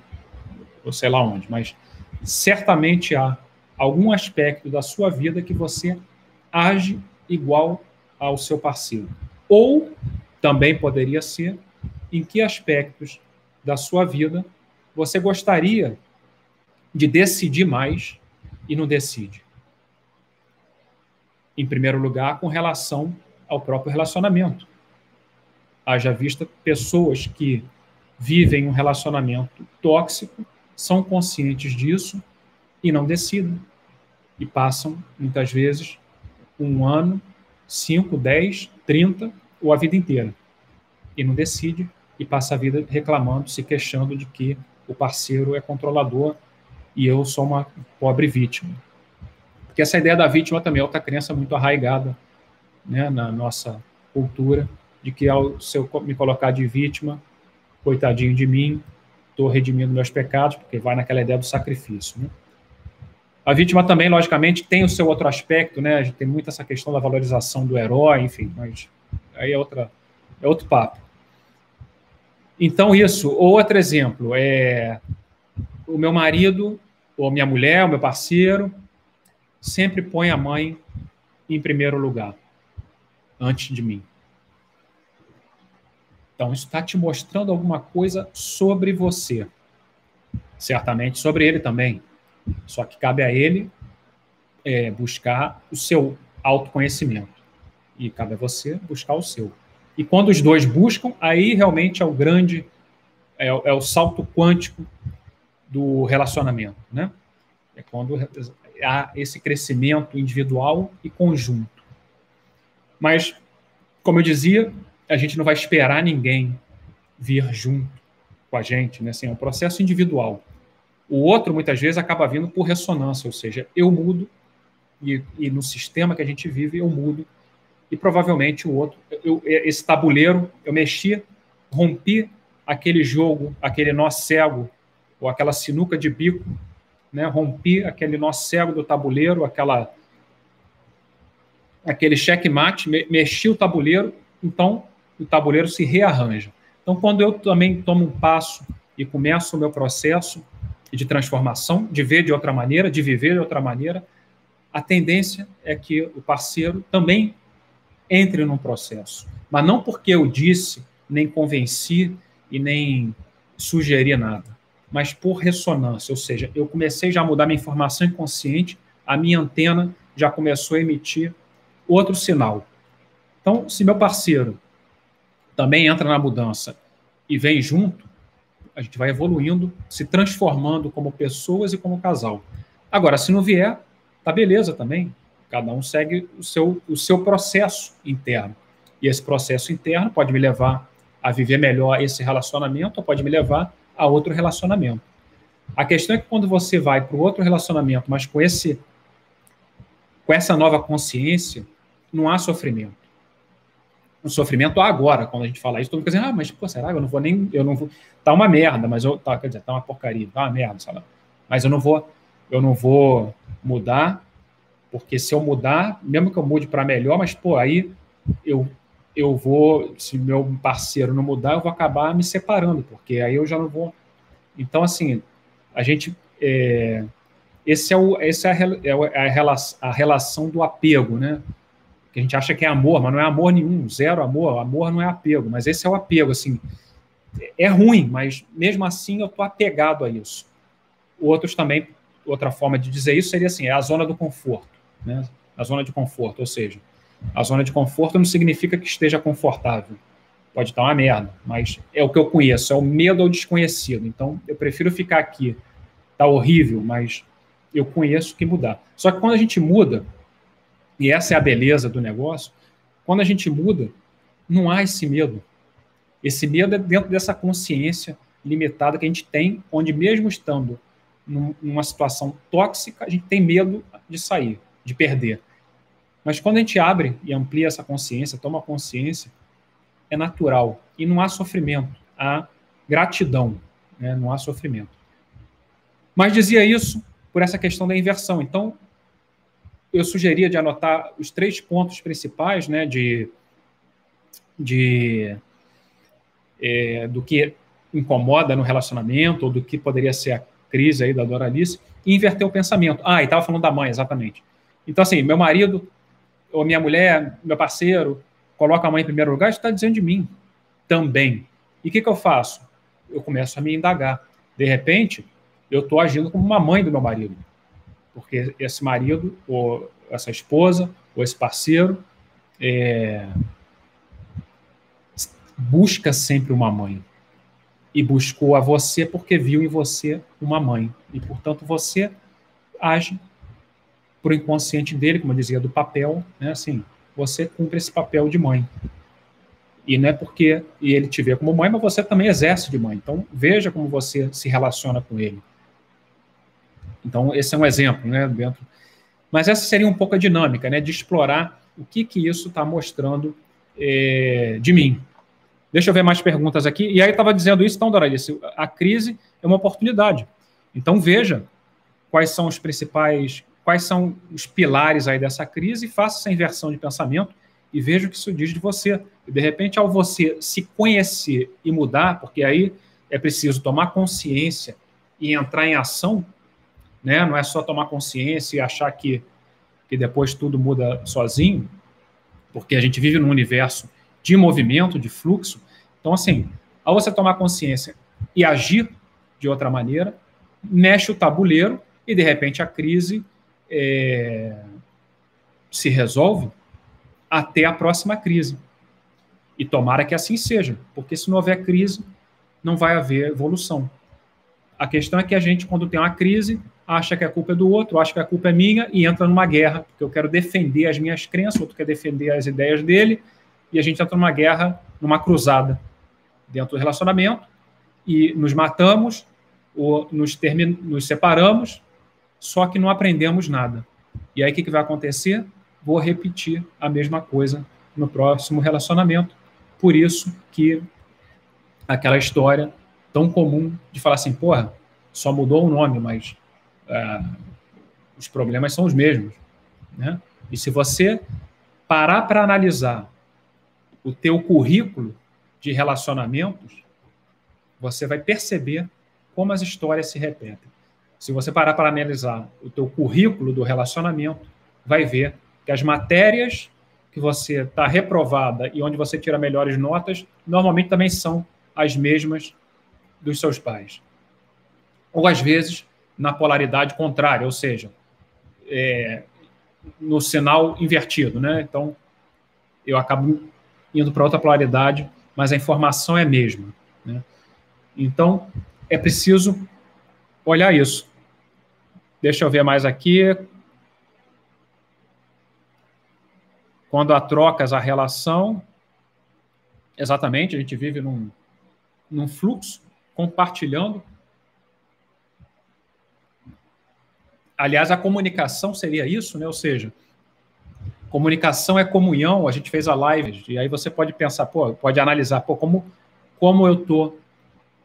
ou sei lá onde, mas certamente há algum aspecto da sua vida que você age igual ao seu parceiro. Ou também poderia ser em que aspectos da sua vida você gostaria de decidir mais e não decide. Em primeiro lugar, com relação ao próprio relacionamento. Haja vista pessoas que vivem um relacionamento tóxico, são conscientes disso e não decidem. E passam, muitas vezes, um ano, 5, 10, 30 ou a vida inteira. E não decide e passa a vida reclamando, se queixando de que o parceiro é controlador e eu sou uma pobre vítima. Porque essa ideia da vítima também é outra crença muito arraigada né, na nossa cultura, de que ao se eu me colocar de vítima, coitadinho de mim, estou redimindo meus pecados, porque vai naquela ideia do sacrifício. Né? A vítima também, logicamente, tem o seu outro aspecto, né? A gente tem muito essa questão da valorização do herói, enfim, mas aí é, outra, é outro papo. Então, isso. Outro exemplo é o meu marido, ou minha mulher, o meu parceiro, sempre põe a mãe em primeiro lugar, antes de mim. Então, isso está te mostrando alguma coisa sobre você. Certamente sobre ele também. Só que cabe a ele é, buscar o seu autoconhecimento. E cabe a você buscar o seu. E quando os dois buscam, aí realmente é o grande, é, é o salto quântico do relacionamento, né? É quando há esse crescimento individual e conjunto. Mas, como eu dizia, a gente não vai esperar ninguém vir junto com a gente, né? Assim, é um processo individual. O outro, muitas vezes, acaba vindo por ressonância, ou seja, eu mudo e, e no sistema que a gente vive, eu mudo e provavelmente o outro, eu, esse tabuleiro, eu mexi, rompi aquele jogo, aquele nó cego, ou aquela sinuca de bico, né? rompi aquele nó cego do tabuleiro, aquela aquele checkmate, me, mexi o tabuleiro, então o tabuleiro se rearranja. Então, quando eu também tomo um passo e começo o meu processo de transformação, de ver de outra maneira, de viver de outra maneira, a tendência é que o parceiro também entre num processo. Mas não porque eu disse, nem convenci e nem sugeri nada, mas por ressonância, ou seja, eu comecei já a mudar minha informação inconsciente, a minha antena já começou a emitir outro sinal. Então, se meu parceiro também entra na mudança e vem junto, a gente vai evoluindo, se transformando como pessoas e como casal. Agora, se não vier, tá beleza também. Cada um segue o seu, o seu processo interno. E esse processo interno pode me levar a viver melhor esse relacionamento ou pode me levar a outro relacionamento. A questão é que quando você vai para o outro relacionamento, mas com esse com essa nova consciência, não há sofrimento. O sofrimento agora, quando a gente fala isso, todo mundo fica dizendo, ah, mas pô, será eu não vou nem, eu não vou, tá uma merda, mas eu, tá, quer dizer, tá uma porcaria, tá uma merda, sei lá. Mas eu não vou, eu não vou mudar, porque se eu mudar, mesmo que eu mude para melhor, mas pô, aí eu eu vou, se meu parceiro não mudar, eu vou acabar me separando, porque aí eu já não vou. Então, assim, a gente. É, esse é, o, esse é, a, é a, relação, a relação do apego, né? Que a gente acha que é amor, mas não é amor nenhum, zero amor. Amor não é apego, mas esse é o apego, assim. É ruim, mas mesmo assim eu tô apegado a isso. Outros também outra forma de dizer isso seria assim, é a zona do conforto, né? A zona de conforto, ou seja, a zona de conforto não significa que esteja confortável. Pode estar uma merda, mas é o que eu conheço, é o medo ao desconhecido. Então, eu prefiro ficar aqui. Tá horrível, mas eu conheço que mudar. Só que quando a gente muda, e essa é a beleza do negócio, quando a gente muda, não há esse medo. Esse medo é dentro dessa consciência limitada que a gente tem, onde mesmo estando numa situação tóxica, a gente tem medo de sair, de perder. Mas quando a gente abre e amplia essa consciência, toma consciência, é natural. E não há sofrimento, há gratidão, né? não há sofrimento. Mas dizia isso por essa questão da inversão. Então, eu sugeria de anotar os três pontos principais né, de, de é, do que incomoda no relacionamento, ou do que poderia ser a crise aí da Doralice, e inverter o pensamento. Ah, e estava falando da mãe, exatamente. Então, assim, meu marido, ou minha mulher, meu parceiro, coloca a mãe em primeiro lugar, está dizendo de mim também. E o que, que eu faço? Eu começo a me indagar. De repente, eu estou agindo como uma mãe do meu marido. Porque esse marido, ou essa esposa, ou esse parceiro, é, busca sempre uma mãe e buscou a você porque viu em você uma mãe. E, portanto, você age por inconsciente dele, como eu dizia, do papel, né? Assim, você cumpre esse papel de mãe. E não é porque ele te vê como mãe, mas você também exerce de mãe. Então, veja como você se relaciona com ele. Então, esse é um exemplo, né? Dentro. Mas essa seria um pouco a dinâmica, né? De explorar o que, que isso está mostrando é, de mim, Deixa eu ver mais perguntas aqui. E aí estava dizendo isso, então, Doralice, a crise é uma oportunidade. Então veja quais são os principais, quais são os pilares aí dessa crise faça essa inversão de pensamento e veja o que isso diz de você. E de repente, ao você se conhecer e mudar, porque aí é preciso tomar consciência e entrar em ação, né? Não é só tomar consciência e achar que, que depois tudo muda sozinho, porque a gente vive num universo de movimento, de fluxo. Então, assim, ao você tomar consciência e agir de outra maneira, mexe o tabuleiro e, de repente, a crise é, se resolve até a próxima crise. E tomara que assim seja, porque se não houver crise, não vai haver evolução. A questão é que a gente, quando tem uma crise, acha que a culpa é do outro, acha que a culpa é minha e entra numa guerra, porque eu quero defender as minhas crenças, o outro quer defender as ideias dele, e a gente entra numa guerra, numa cruzada dentro do relacionamento, e nos matamos, ou nos, nos separamos, só que não aprendemos nada. E aí o que, que vai acontecer? Vou repetir a mesma coisa no próximo relacionamento. Por isso que aquela história tão comum de falar assim, porra, só mudou o nome, mas uh, os problemas são os mesmos. Né? E se você parar para analisar o teu currículo de relacionamentos, você vai perceber como as histórias se repetem. Se você parar para analisar o teu currículo do relacionamento, vai ver que as matérias que você está reprovada e onde você tira melhores notas, normalmente também são as mesmas dos seus pais. Ou às vezes na polaridade contrária, ou seja, é, no sinal invertido, né? Então eu acabo indo para outra polaridade, mas a informação é a mesma. Né? Então é preciso olhar isso. Deixa eu ver mais aqui. Quando há trocas, a relação. Exatamente, a gente vive num, num fluxo, compartilhando. Aliás, a comunicação seria isso, né? Ou seja, comunicação é comunhão. A gente fez a live, e aí você pode pensar, pô, pode analisar, pô, como, como eu estou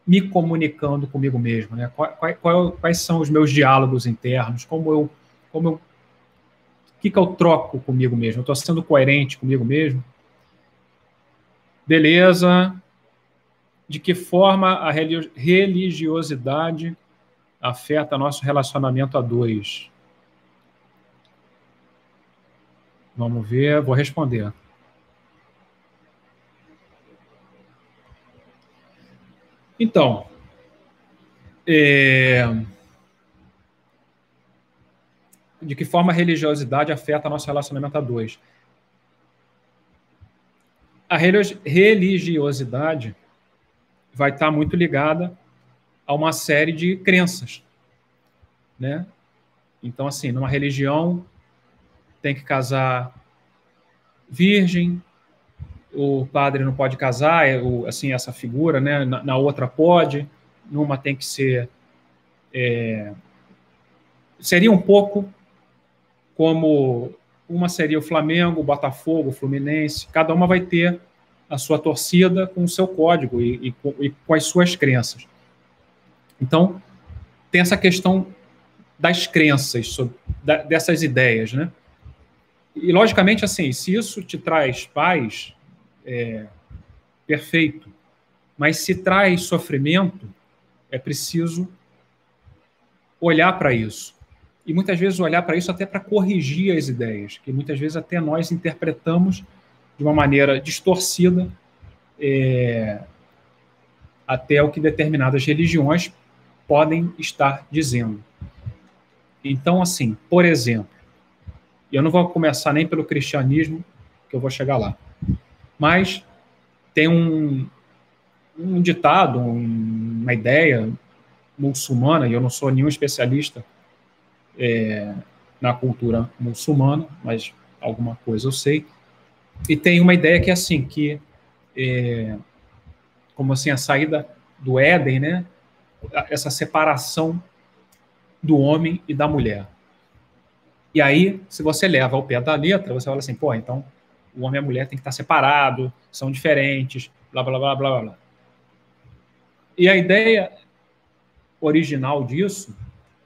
me comunicando comigo mesmo, né? Quais, quais, quais são os meus diálogos internos? Como eu, como eu, o que, que eu troco comigo mesmo? Estou sendo coerente comigo mesmo? Beleza. De que forma a religiosidade afeta nosso relacionamento a dois? Vamos ver, vou responder. Então, é... de que forma a religiosidade afeta nosso relacionamento a dois? A religiosidade vai estar muito ligada a uma série de crenças, né? Então, assim, numa religião tem que casar virgem, o padre não pode casar, é, o, assim, essa figura, né? Na, na, outra pode, numa tem que ser. É, seria um pouco como uma seria o Flamengo, o Botafogo, o Fluminense, cada uma vai ter a sua torcida com o seu código e, e, e com as suas crenças. Então, tem essa questão das crenças, sobre, da, dessas ideias, né? E, logicamente, assim, se isso te traz paz, é, perfeito. Mas se traz sofrimento, é preciso olhar para isso. E muitas vezes olhar para isso até para corrigir as ideias, que muitas vezes até nós interpretamos de uma maneira distorcida é, até o que determinadas religiões podem estar dizendo. Então, assim, por exemplo, eu não vou começar nem pelo cristianismo, que eu vou chegar lá. Mas tem um, um ditado, um, uma ideia muçulmana, e eu não sou nenhum especialista é, na cultura muçulmana, mas alguma coisa eu sei. E tem uma ideia que é assim, que é, como assim a saída do Éden, né? Essa separação do homem e da mulher. E aí, se você leva ao pé da letra, você fala assim, pô, então o homem e a mulher têm que estar separados, são diferentes, blá, blá, blá, blá, blá. E a ideia original disso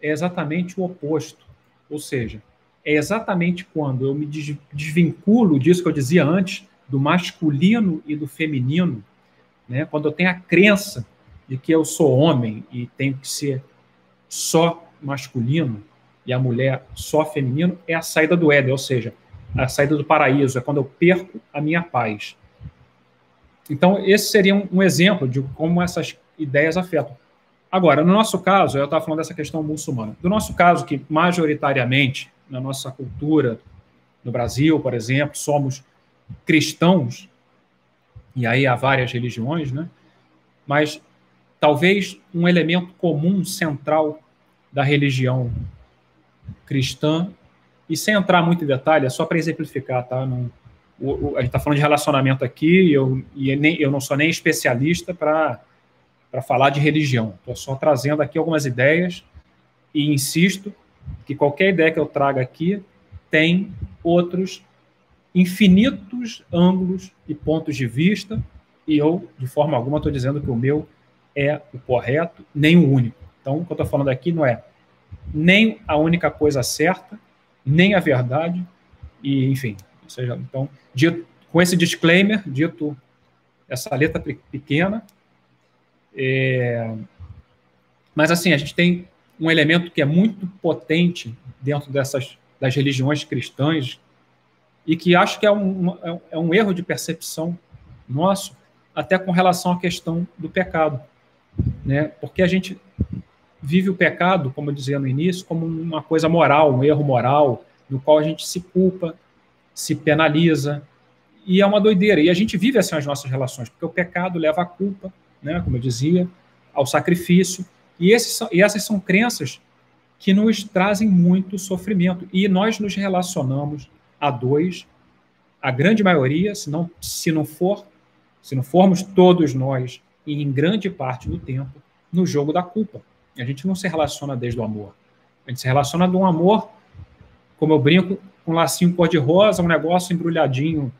é exatamente o oposto. Ou seja, é exatamente quando eu me desvinculo disso que eu dizia antes, do masculino e do feminino, né? quando eu tenho a crença de que eu sou homem e tenho que ser só masculino e a mulher só feminino, é a saída do Éden, ou seja, a saída do paraíso, é quando eu perco a minha paz. Então, esse seria um, um exemplo de como essas ideias afetam. Agora, no nosso caso, eu estava falando dessa questão muçulmana. Do nosso caso, que majoritariamente, na nossa cultura, no Brasil, por exemplo, somos cristãos, e aí há várias religiões, né? Mas talvez um elemento comum, central da religião cristã, e sem entrar muito em detalhe, é só para exemplificar, tá? Não, o, o, a gente está falando de relacionamento aqui, eu, e nem, eu não sou nem especialista para falar de religião. Estou só trazendo aqui algumas ideias e insisto que qualquer ideia que eu traga aqui tem outros infinitos ângulos e pontos de vista, e eu, de forma alguma, estou dizendo que o meu é o correto, nem o único. Então, o que eu estou falando aqui não é nem a única coisa certa, nem a verdade, e enfim. Seja, então, dito, com esse disclaimer, dito essa letra pequena, é, mas assim, a gente tem um elemento que é muito potente dentro dessas das religiões cristãs e que acho que é um, é um erro de percepção nosso, até com relação à questão do pecado, né? Porque a gente vive o pecado, como eu dizia no início, como uma coisa moral, um erro moral, no qual a gente se culpa, se penaliza, e é uma doideira. E a gente vive assim as nossas relações, porque o pecado leva à culpa, né? Como eu dizia, ao sacrifício, e, esses, e essas são crenças que nos trazem muito sofrimento. E nós nos relacionamos a dois, a grande maioria, se não, se não for, se não formos todos nós, e em grande parte do tempo, no jogo da culpa. A gente não se relaciona desde o amor. A gente se relaciona de um amor, como eu brinco, um lacinho cor-de-rosa, um negócio embrulhadinho.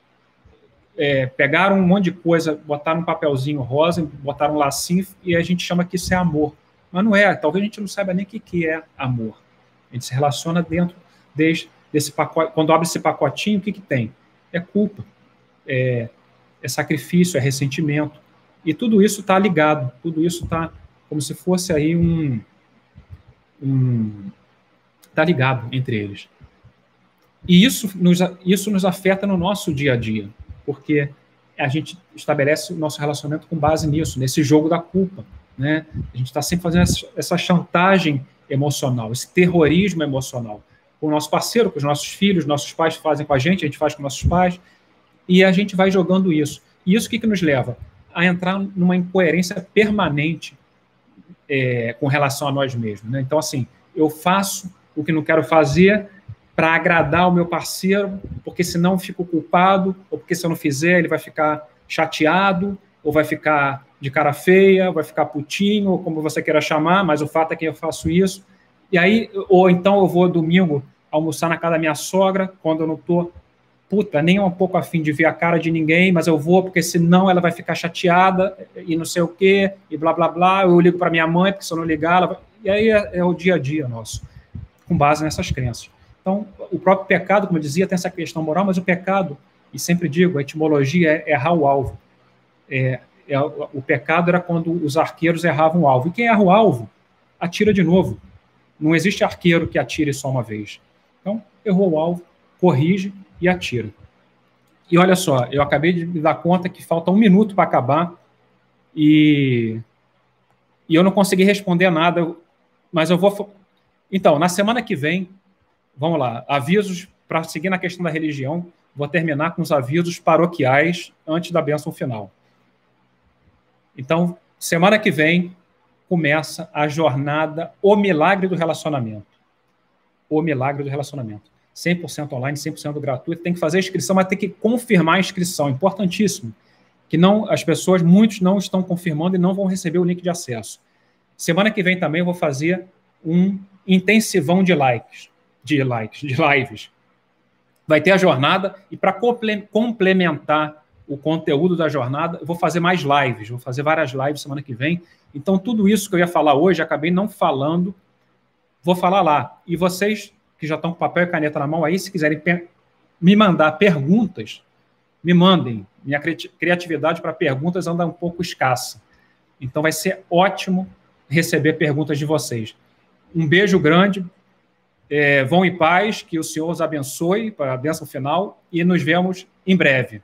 É, pegaram um monte de coisa, botaram um papelzinho rosa, botaram um lacinho e a gente chama que isso é amor. Mas não é, talvez a gente não saiba nem o que, é amor. A gente se relaciona dentro desse, desse pacote. Quando abre esse pacotinho, o que, que tem? É culpa, é, é sacrifício, é ressentimento. E tudo isso está ligado, tudo isso está como se fosse aí um. um está ligado entre eles. E isso nos, isso nos afeta no nosso dia a dia, porque a gente estabelece o nosso relacionamento com base nisso, nesse jogo da culpa. Né? A gente está sempre fazendo essa chantagem emocional, esse terrorismo emocional com o nosso parceiro, com os nossos filhos, nossos pais fazem com a gente, a gente faz com nossos pais, e a gente vai jogando isso. E isso o que, que nos leva? A entrar numa incoerência permanente é, com relação a nós mesmos. Né? Então, assim, eu faço o que não quero fazer para agradar o meu parceiro, porque senão eu fico culpado, ou porque se eu não fizer ele vai ficar chateado, ou vai ficar de cara feia, vai ficar putinho, ou como você queira chamar, mas o fato é que eu faço isso. E aí, ou então eu vou domingo almoçar na casa da minha sogra, quando eu não tô, puta, nem um pouco afim de ver a cara de ninguém, mas eu vou porque senão ela vai ficar chateada e não sei o quê, e blá blá blá. Eu ligo para minha mãe, porque se eu não ligar, ela vai... E aí é, é, o dia a dia nosso, com base nessas crenças. Então, o próprio pecado, como eu dizia, tem essa questão moral, mas o pecado, e sempre digo, a etimologia é errar o alvo. É, é, o pecado era quando os arqueiros erravam o alvo. E quem erra o alvo, atira de novo. Não existe arqueiro que atire só uma vez. Então, errou o alvo, corrige e atira. E olha só, eu acabei de me dar conta que falta um minuto para acabar e, e eu não consegui responder nada, mas eu vou. Então, na semana que vem, vamos lá, avisos para seguir na questão da religião. Vou terminar com os avisos paroquiais antes da bênção final. Então, semana que vem começa a jornada O Milagre do Relacionamento. O Milagre do Relacionamento. 100% online, 100% gratuito. Tem que fazer a inscrição, mas tem que confirmar a inscrição. Importantíssimo. Que não, as pessoas, muitos não estão confirmando e não vão receber o link de acesso. Semana que vem também eu vou fazer um intensivão de likes, de likes, de lives. Vai ter a jornada e para complementar o conteúdo da jornada. Eu vou fazer mais lives, vou fazer várias lives semana que vem. Então, tudo isso que eu ia falar hoje, acabei não falando, vou falar lá. E vocês que já estão com papel e caneta na mão aí, se quiserem me mandar perguntas, me mandem. Minha criatividade para perguntas anda um pouco escassa. Então, vai ser ótimo receber perguntas de vocês. Um beijo grande. É, vão em paz, que o Senhor os abençoe para a bênção final e nos vemos em breve.